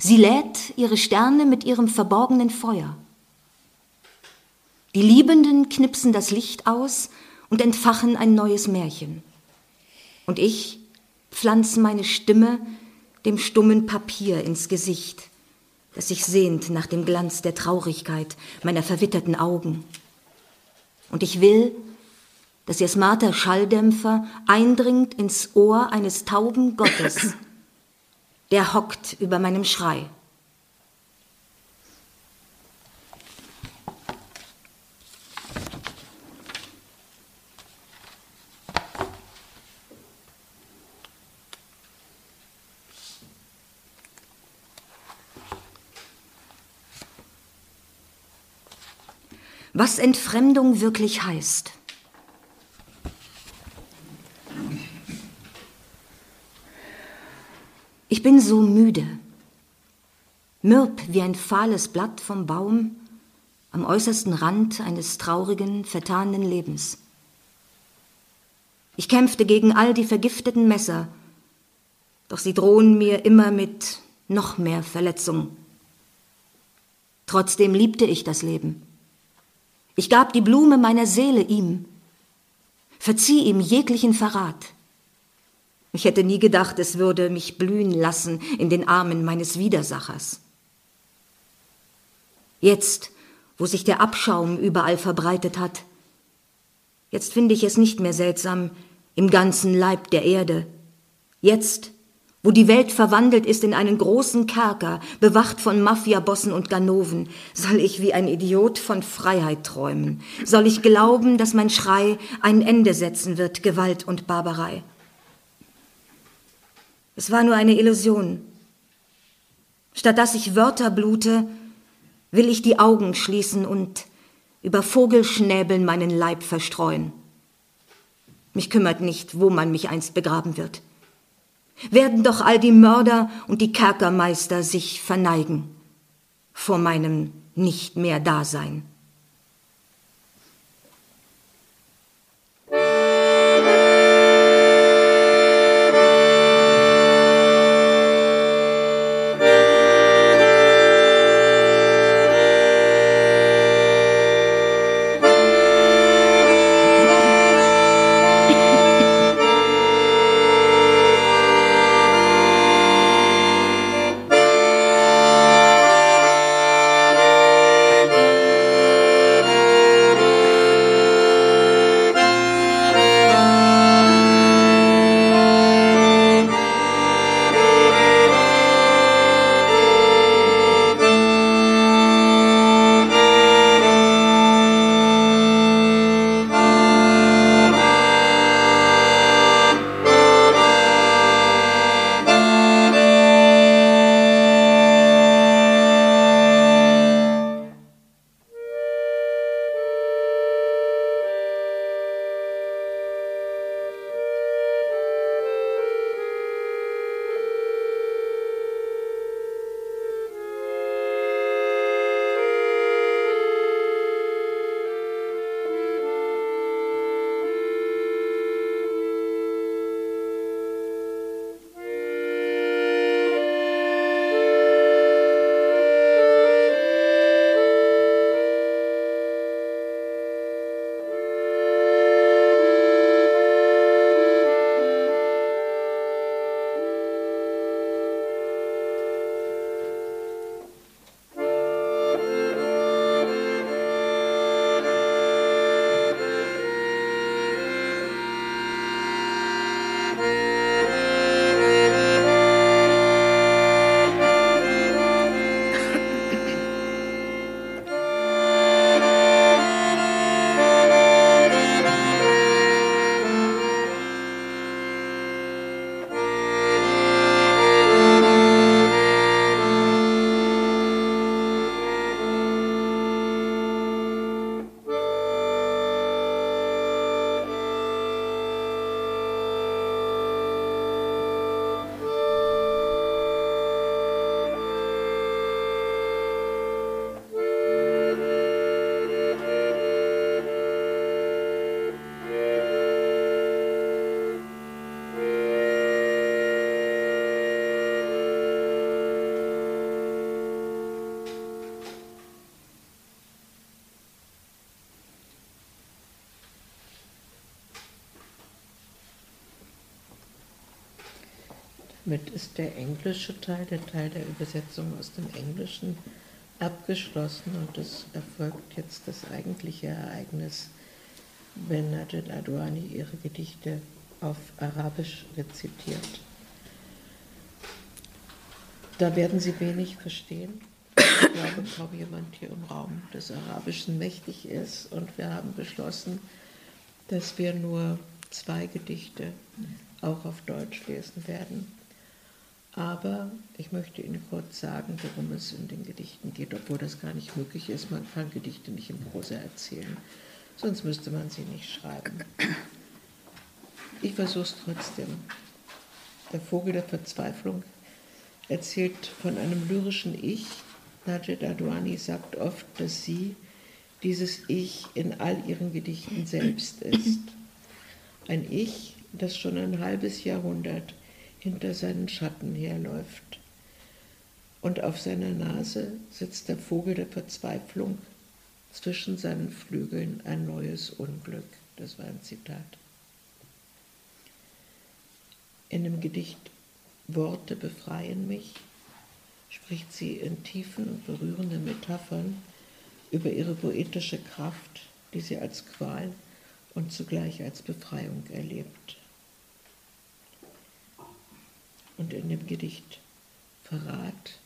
Sie lädt ihre Sterne mit ihrem verborgenen Feuer. Die Liebenden knipsen das Licht aus und entfachen ein neues Märchen. Und ich pflanze meine Stimme dem stummen Papier ins Gesicht, das sich sehnt nach dem Glanz der Traurigkeit meiner verwitterten Augen. Und ich will, dass ihr smarter Schalldämpfer eindringt ins Ohr eines tauben Gottes, der hockt über meinem Schrei. Was Entfremdung wirklich heißt. Ich bin so müde, mürb wie ein fahles Blatt vom Baum am äußersten Rand eines traurigen, vertanen Lebens. Ich kämpfte gegen all die vergifteten Messer, doch sie drohen mir immer mit noch mehr Verletzung. Trotzdem liebte ich das Leben. Ich gab die Blume meiner Seele ihm, verzieh ihm jeglichen Verrat. Ich hätte nie gedacht, es würde mich blühen lassen in den Armen meines Widersachers. Jetzt, wo sich der Abschaum überall verbreitet hat, jetzt finde ich es nicht mehr seltsam im ganzen Leib der Erde. Jetzt, wo die Welt verwandelt ist in einen großen Kerker, bewacht von Mafiabossen und Ganoven, soll ich wie ein Idiot von Freiheit träumen? Soll ich glauben, dass mein Schrei ein Ende setzen wird, Gewalt und Barbarei? Es war nur eine Illusion. Statt dass ich Wörter blute, will ich die Augen schließen und über Vogelschnäbeln meinen Leib verstreuen. Mich kümmert nicht, wo man mich einst begraben wird. Werden doch all die Mörder und die Kerkermeister sich verneigen vor meinem nicht mehr Dasein. Damit ist der englische Teil, der Teil der Übersetzung aus dem Englischen, abgeschlossen und es erfolgt jetzt das eigentliche Ereignis, wenn Najed Adwani ihre Gedichte auf Arabisch rezitiert. Da werden Sie wenig verstehen. Ich glaube, kaum jemand hier im Raum des Arabischen mächtig ist. Und wir haben beschlossen, dass wir nur zwei Gedichte auch auf Deutsch lesen werden. Aber ich möchte Ihnen kurz sagen, worum es in den Gedichten geht, obwohl das gar nicht möglich ist. Man kann Gedichte nicht in Prosa erzählen, sonst müsste man sie nicht schreiben. Ich versuche es trotzdem. Der Vogel der Verzweiflung erzählt von einem lyrischen Ich. Najed Adwani sagt oft, dass sie dieses Ich in all ihren Gedichten selbst ist. Ein Ich, das schon ein halbes Jahrhundert hinter seinen Schatten herläuft. Und auf seiner Nase sitzt der Vogel der Verzweiflung, zwischen seinen Flügeln ein neues Unglück. Das war ein Zitat. In dem Gedicht Worte befreien mich spricht sie in tiefen und berührenden Metaphern über ihre poetische Kraft, die sie als Qual und zugleich als Befreiung erlebt. Und in dem Gedicht Verrat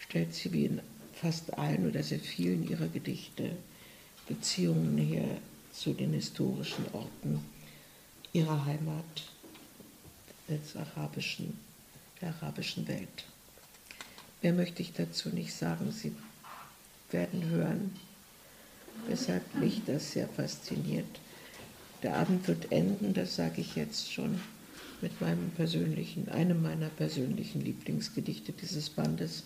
stellt sie wie in fast allen oder sehr vielen ihrer Gedichte Beziehungen her zu den historischen Orten ihrer Heimat, des arabischen, der arabischen Welt. Mehr möchte ich dazu nicht sagen. Sie werden hören, weshalb mich das sehr fasziniert. Der Abend wird enden, das sage ich jetzt schon mit meinem persönlichen, einem meiner persönlichen Lieblingsgedichte dieses Bandes.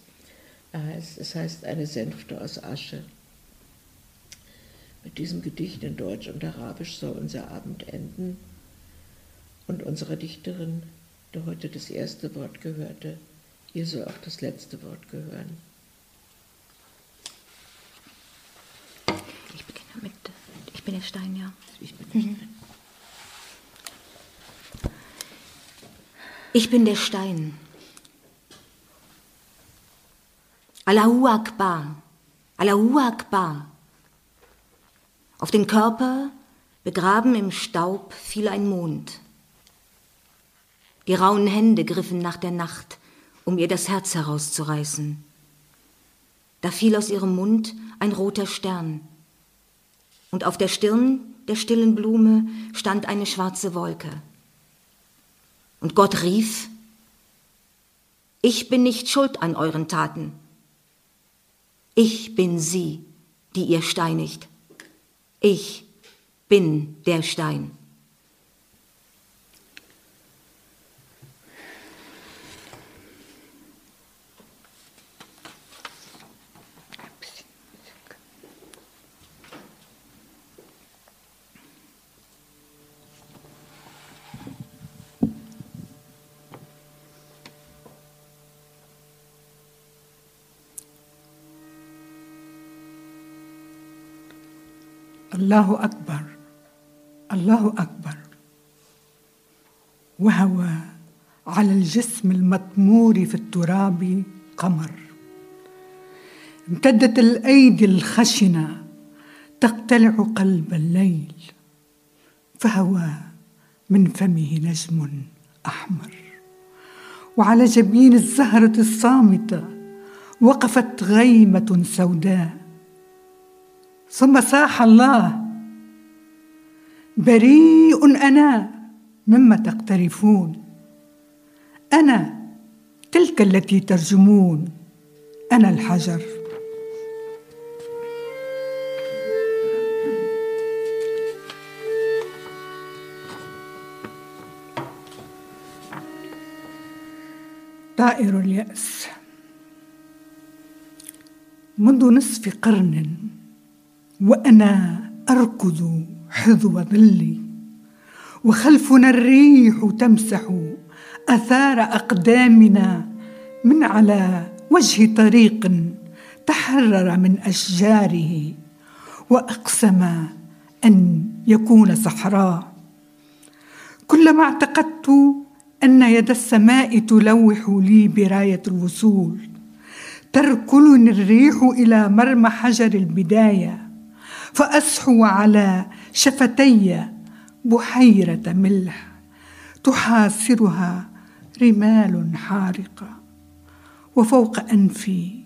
Es heißt Eine Sänfte aus Asche. Mit diesem Gedicht in Deutsch und Arabisch soll unser Abend enden und unserer Dichterin, der heute das erste Wort gehörte, ihr soll auch das letzte Wort gehören. Ich beginne mit, ich bin der Stein, ja. Ich bin der Stein. Ich bin der Stein. Allahu Akbar, Allahu Akbar. Auf den Körper, begraben im Staub, fiel ein Mond. Die rauen Hände griffen nach der Nacht, um ihr das Herz herauszureißen. Da fiel aus ihrem Mund ein roter Stern, und auf der Stirn der stillen Blume stand eine schwarze Wolke. Und Gott rief, ich bin nicht schuld an euren Taten. Ich bin sie, die ihr steinigt. Ich bin der Stein. الله أكبر. الله أكبر. وهوى على الجسم المطمور في التراب قمر. امتدت الأيدي الخشنة تقتلع قلب الليل فهوى من فمه نجم أحمر. وعلى جبين الزهرة الصامتة وقفت غيمة سوداء ثم صاح الله. بريء أنا مما تقترفون. أنا تلك التي ترجمون. أنا الحجر. طائر اليأس. منذ نصف قرن وأنا أركض حذو ظلي وخلفنا الريح تمسح آثار أقدامنا من على وجه طريق تحرر من أشجاره وأقسم أن يكون صحراء. كلما اعتقدت أن يد السماء تلوح لي براية الوصول تركلني الريح إلى مرمى حجر البداية. فاصحو على شفتي بحيرة ملح تحاصرها رمال حارقه وفوق انفي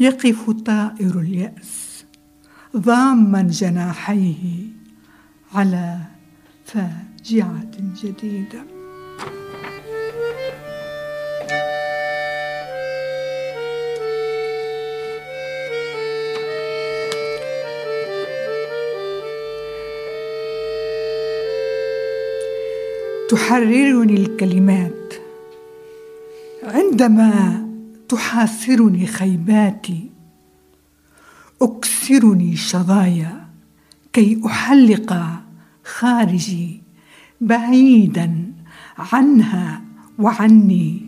يقف طائر اليأس ضاما جناحيه على فاجعة جديدة. تحررني الكلمات. عندما تحاصرني خيباتي أكسرني شظايا كي أحلق خارجي بعيدا عنها وعني.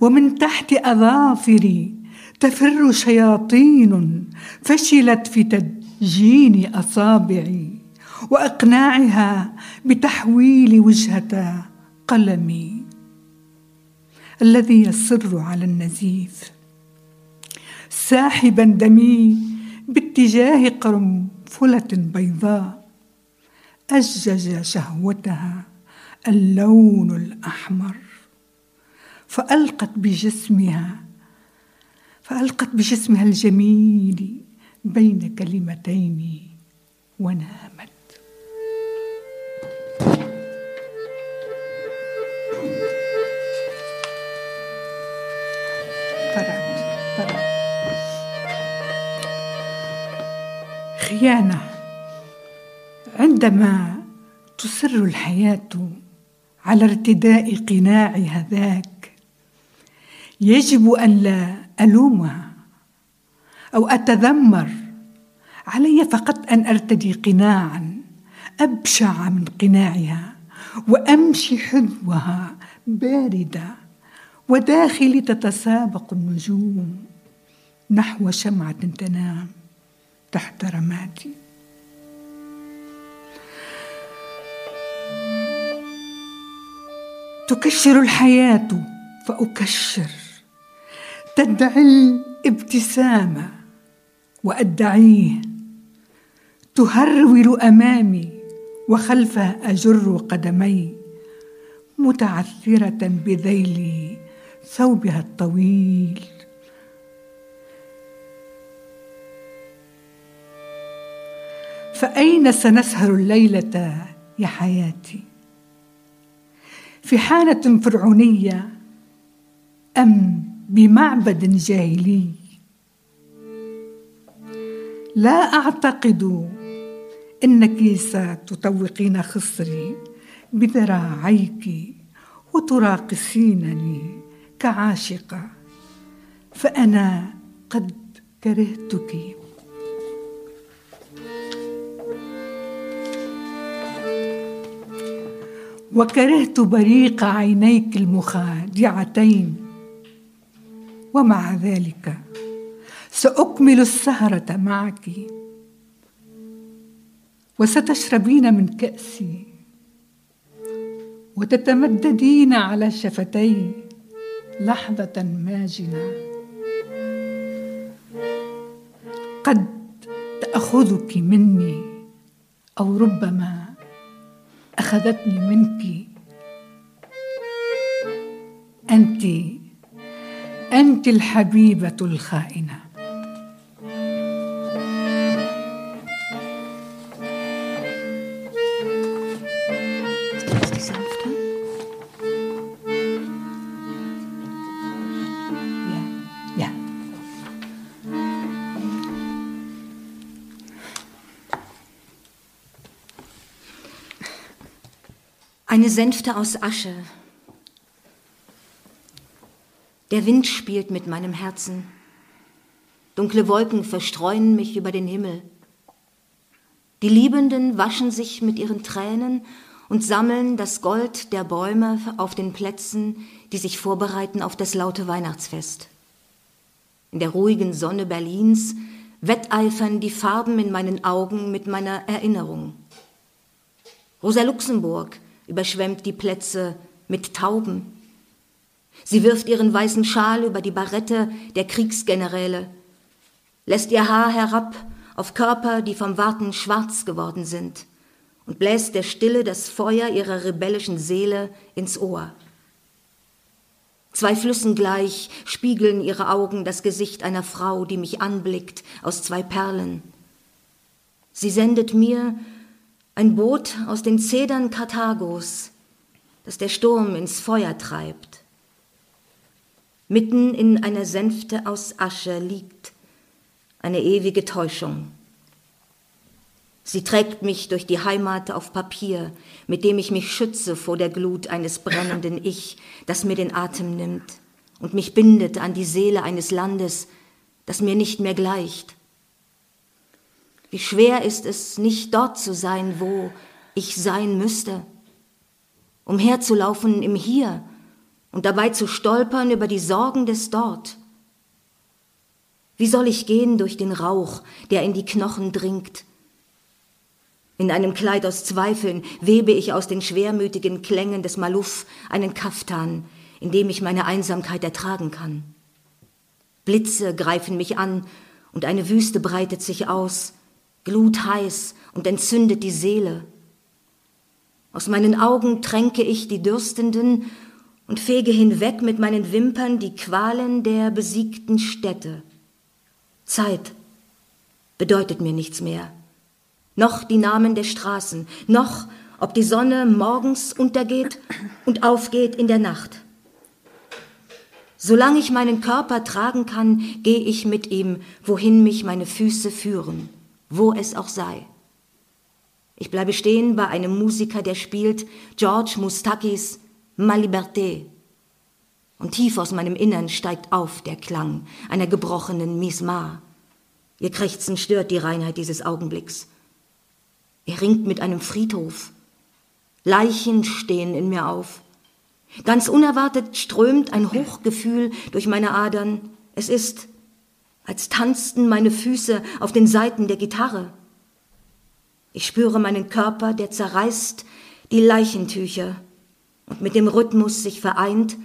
ومن تحت أظافري تفر شياطين فشلت في تدجين أصابعي. وأقناعها بتحويل وجهة قلمي الذي يصر على النزيف. ساحبا دمي باتجاه قرنفله بيضاء اجج شهوتها اللون الأحمر. فألقت بجسمها فألقت بجسمها الجميل بين كلمتين ونامت. خيانة عندما تصر الحياة على ارتداء قناعها ذاك يجب أن لا ألومها أو أتذمر. علي فقط أن أرتدي قناعا أبشع من قناعها وأمشي حذوها باردة وداخلي تتسابق النجوم نحو شمعة تنام. تحت رمادي. تكشر الحياة فأكشر. تدعي الابتسامه وأدعيه. تهرول أمامي وخلفها أجر قدمي. متعثرة بذيل ثوبها الطويل. فأين سنسهر الليلة يا حياتي؟ في حانة فرعونية أم بمعبد جاهلي؟ لا أعتقد إنك ستطوقين خصري بذراعيك وتراقصينني كعاشقة فأنا قد كرهتك وكرهت بريق عينيك المخادعتين. ومع ذلك سأكمل السهرة معك. وستشربين من كأسي. وتتمددين على شفتي لحظة ماجنة. قد تأخذك مني أو ربما أخذتني منك. أنت أنت الحبيبة الخائنة. Eine Sänfte aus Asche. Der Wind spielt mit meinem Herzen. Dunkle Wolken verstreuen mich über den Himmel. Die Liebenden waschen sich mit ihren Tränen und sammeln das Gold der Bäume auf den Plätzen, die sich vorbereiten auf das laute Weihnachtsfest. In der ruhigen Sonne Berlins wetteifern die Farben in meinen Augen mit meiner Erinnerung. Rosa Luxemburg überschwemmt die Plätze mit Tauben. Sie wirft ihren weißen Schal über die Barette der Kriegsgeneräle, lässt ihr Haar herab auf Körper, die vom Warten schwarz geworden sind, und bläst der Stille das Feuer ihrer rebellischen Seele ins Ohr. Zwei Flüssen gleich spiegeln ihre Augen das Gesicht einer Frau, die mich anblickt aus zwei Perlen. Sie sendet mir ein Boot aus den Zedern Karthagos, das der Sturm ins Feuer treibt. Mitten in einer Sänfte aus Asche liegt eine ewige Täuschung. Sie trägt mich durch die Heimat auf Papier, mit dem ich mich schütze vor der Glut eines brennenden [LAUGHS] Ich, das mir den Atem nimmt und mich bindet an die Seele eines Landes, das mir nicht mehr gleicht. Wie schwer ist es, nicht dort zu sein, wo ich sein müsste, umherzulaufen im Hier und dabei zu stolpern über die Sorgen des Dort. Wie soll ich gehen durch den Rauch, der in die Knochen dringt, in einem Kleid aus Zweifeln webe ich aus den schwermütigen Klängen des Maluf einen Kaftan, in dem ich meine Einsamkeit ertragen kann. Blitze greifen mich an und eine Wüste breitet sich aus, glutheiß und entzündet die Seele. Aus meinen Augen tränke ich die Dürstenden und fege hinweg mit meinen Wimpern die Qualen der besiegten Städte. Zeit bedeutet mir nichts mehr noch die Namen der Straßen, noch ob die Sonne morgens untergeht und aufgeht in der Nacht. Solange ich meinen Körper tragen kann, gehe ich mit ihm, wohin mich meine Füße führen, wo es auch sei. Ich bleibe stehen bei einem Musiker, der spielt George Mustakis Ma Liberté. Und tief aus meinem Innern steigt auf der Klang einer gebrochenen Mismar. Ihr Krächzen stört die Reinheit dieses Augenblicks. Er ringt mit einem Friedhof. Leichen stehen in mir auf. Ganz unerwartet strömt ein Hochgefühl durch meine Adern. Es ist, als tanzten meine Füße auf den Saiten der Gitarre. Ich spüre meinen Körper, der zerreißt die Leichentücher und mit dem Rhythmus sich vereint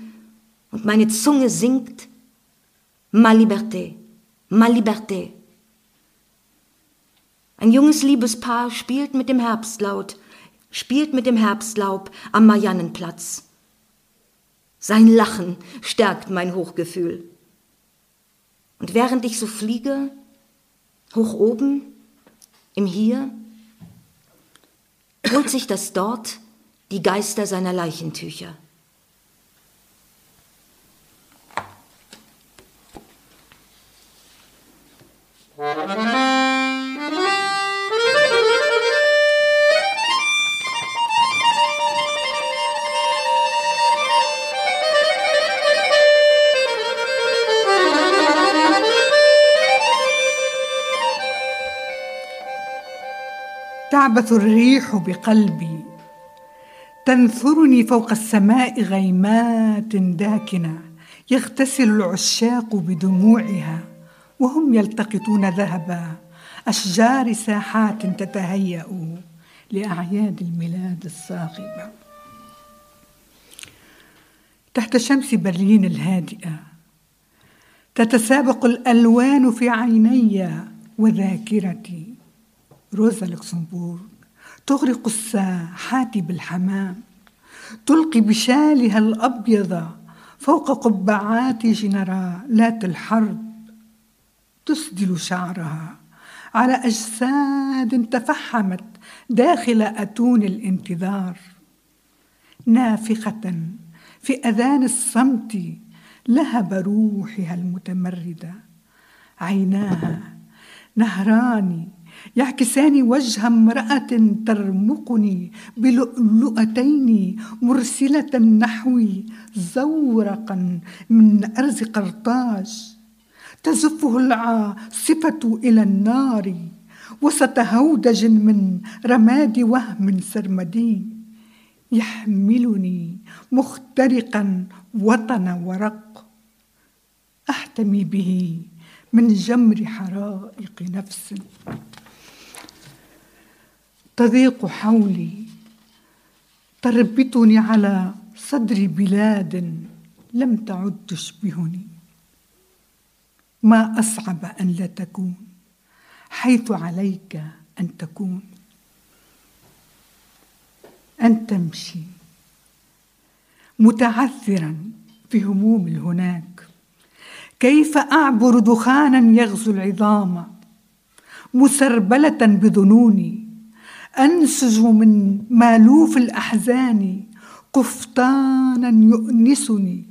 und meine Zunge singt Ma liberté, ma liberté. Ein junges Liebespaar spielt mit dem Herbstlaut, spielt mit dem Herbstlaub am Mariannenplatz. Sein Lachen stärkt mein Hochgefühl. Und während ich so fliege, hoch oben, im Hier, holt sich das dort die Geister seiner Leichentücher. [LAUGHS] تعبث الريح بقلبي. تنثرني فوق السماء غيمات داكنة. يغتسل العشاق بدموعها. وهم يلتقطون ذهبا. أشجار ساحات تتهيأ لأعياد الميلاد الصاخبه تحت شمس برلين الهادئة. تتسابق الألوان في عيني وذاكرتي. روزا لوكسمبورغ تغرق الساحات بالحمام تلقي بشالها الأبيض فوق قبعات جنرالات الحرب تسدل شعرها على أجساد تفحمت داخل أتون الانتظار. نافخة في أذان الصمت لهب روحها المتمردة عيناها نهران يعكسان وجه امرأة ترمقني بلؤلؤتين مرسلة نحوي زورقا من أرز قرطاج. تزفه العاصفة إلى النار وسط هودج من رماد وهم سرمدي. يحملني مخترقا وطن ورق. أحتمي به من جمر حرائق نفس. تضيق حولي تربطني على صدري بلاد لم تعد تشبهني. ما أصعب أن لا تكون حيث عليك أن تكون. أن تمشي متعثرا في هموم الهناك كيف أعبر دخانا يغزو العظام؟ مسربلة بظنوني أنسج من مألوف الأحزان قفطانا يؤنسني.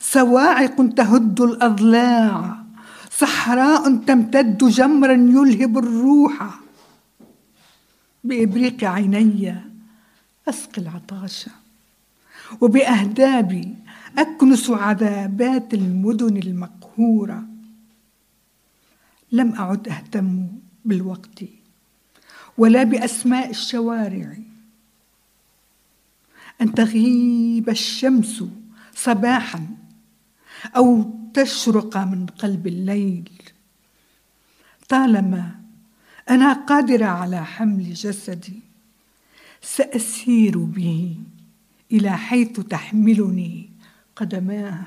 سواعق تهد الأضلاع صحراء تمتد جمرا يلهب الروح. بإبريق عيني أسقي العطاش وبأهدابي أكنس عذابات المدن المقهورة. لم أعد أهتم بالوقت. ولا بأسماء الشوارع. أن تغيب الشمس صباحا أو تشرق من قلب الليل. طالما أنا قادرة على حمل جسدي سأسير به إلى حيث تحملني قدماه.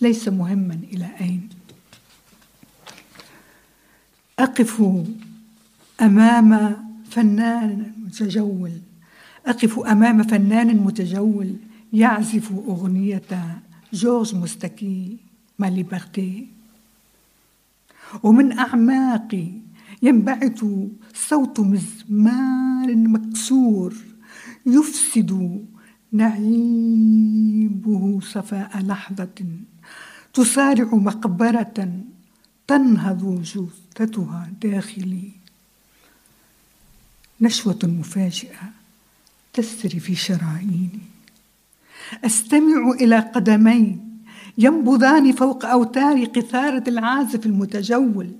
ليس مهما إلى أين. أقف أمام فنان متجول. أقف أمام فنان متجول. يعزف أغنية جورج مستكي ما ليبرتي ومن أعماقي ينبعث صوت مزمار مكسور. يفسد نعيبه صفاء لحظة. تصارع مقبرة تنهض جثتها داخلي. نشوة مفاجئة تسري في شراييني. أستمع إلى قدمين ينبضان فوق اوتار قثارة العازف المتجول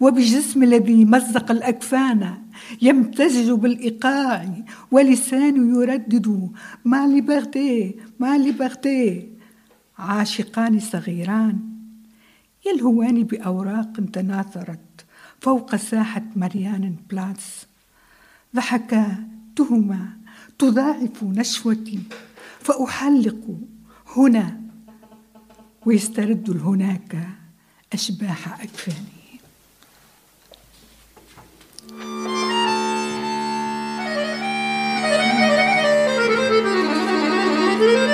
وبجسم الذي مزق الأكفان يمتزج بالإيقاع ولسان يردد ما ليبرتي ما ليبرتي عاشقان صغيران يلهوان بأوراق تناثرت فوق ساحة ماريان بلاتس ضحكاتهما تضاعف نشوتي فأحلق هنا ويسترد هناك أشباح أكفاني Bravo.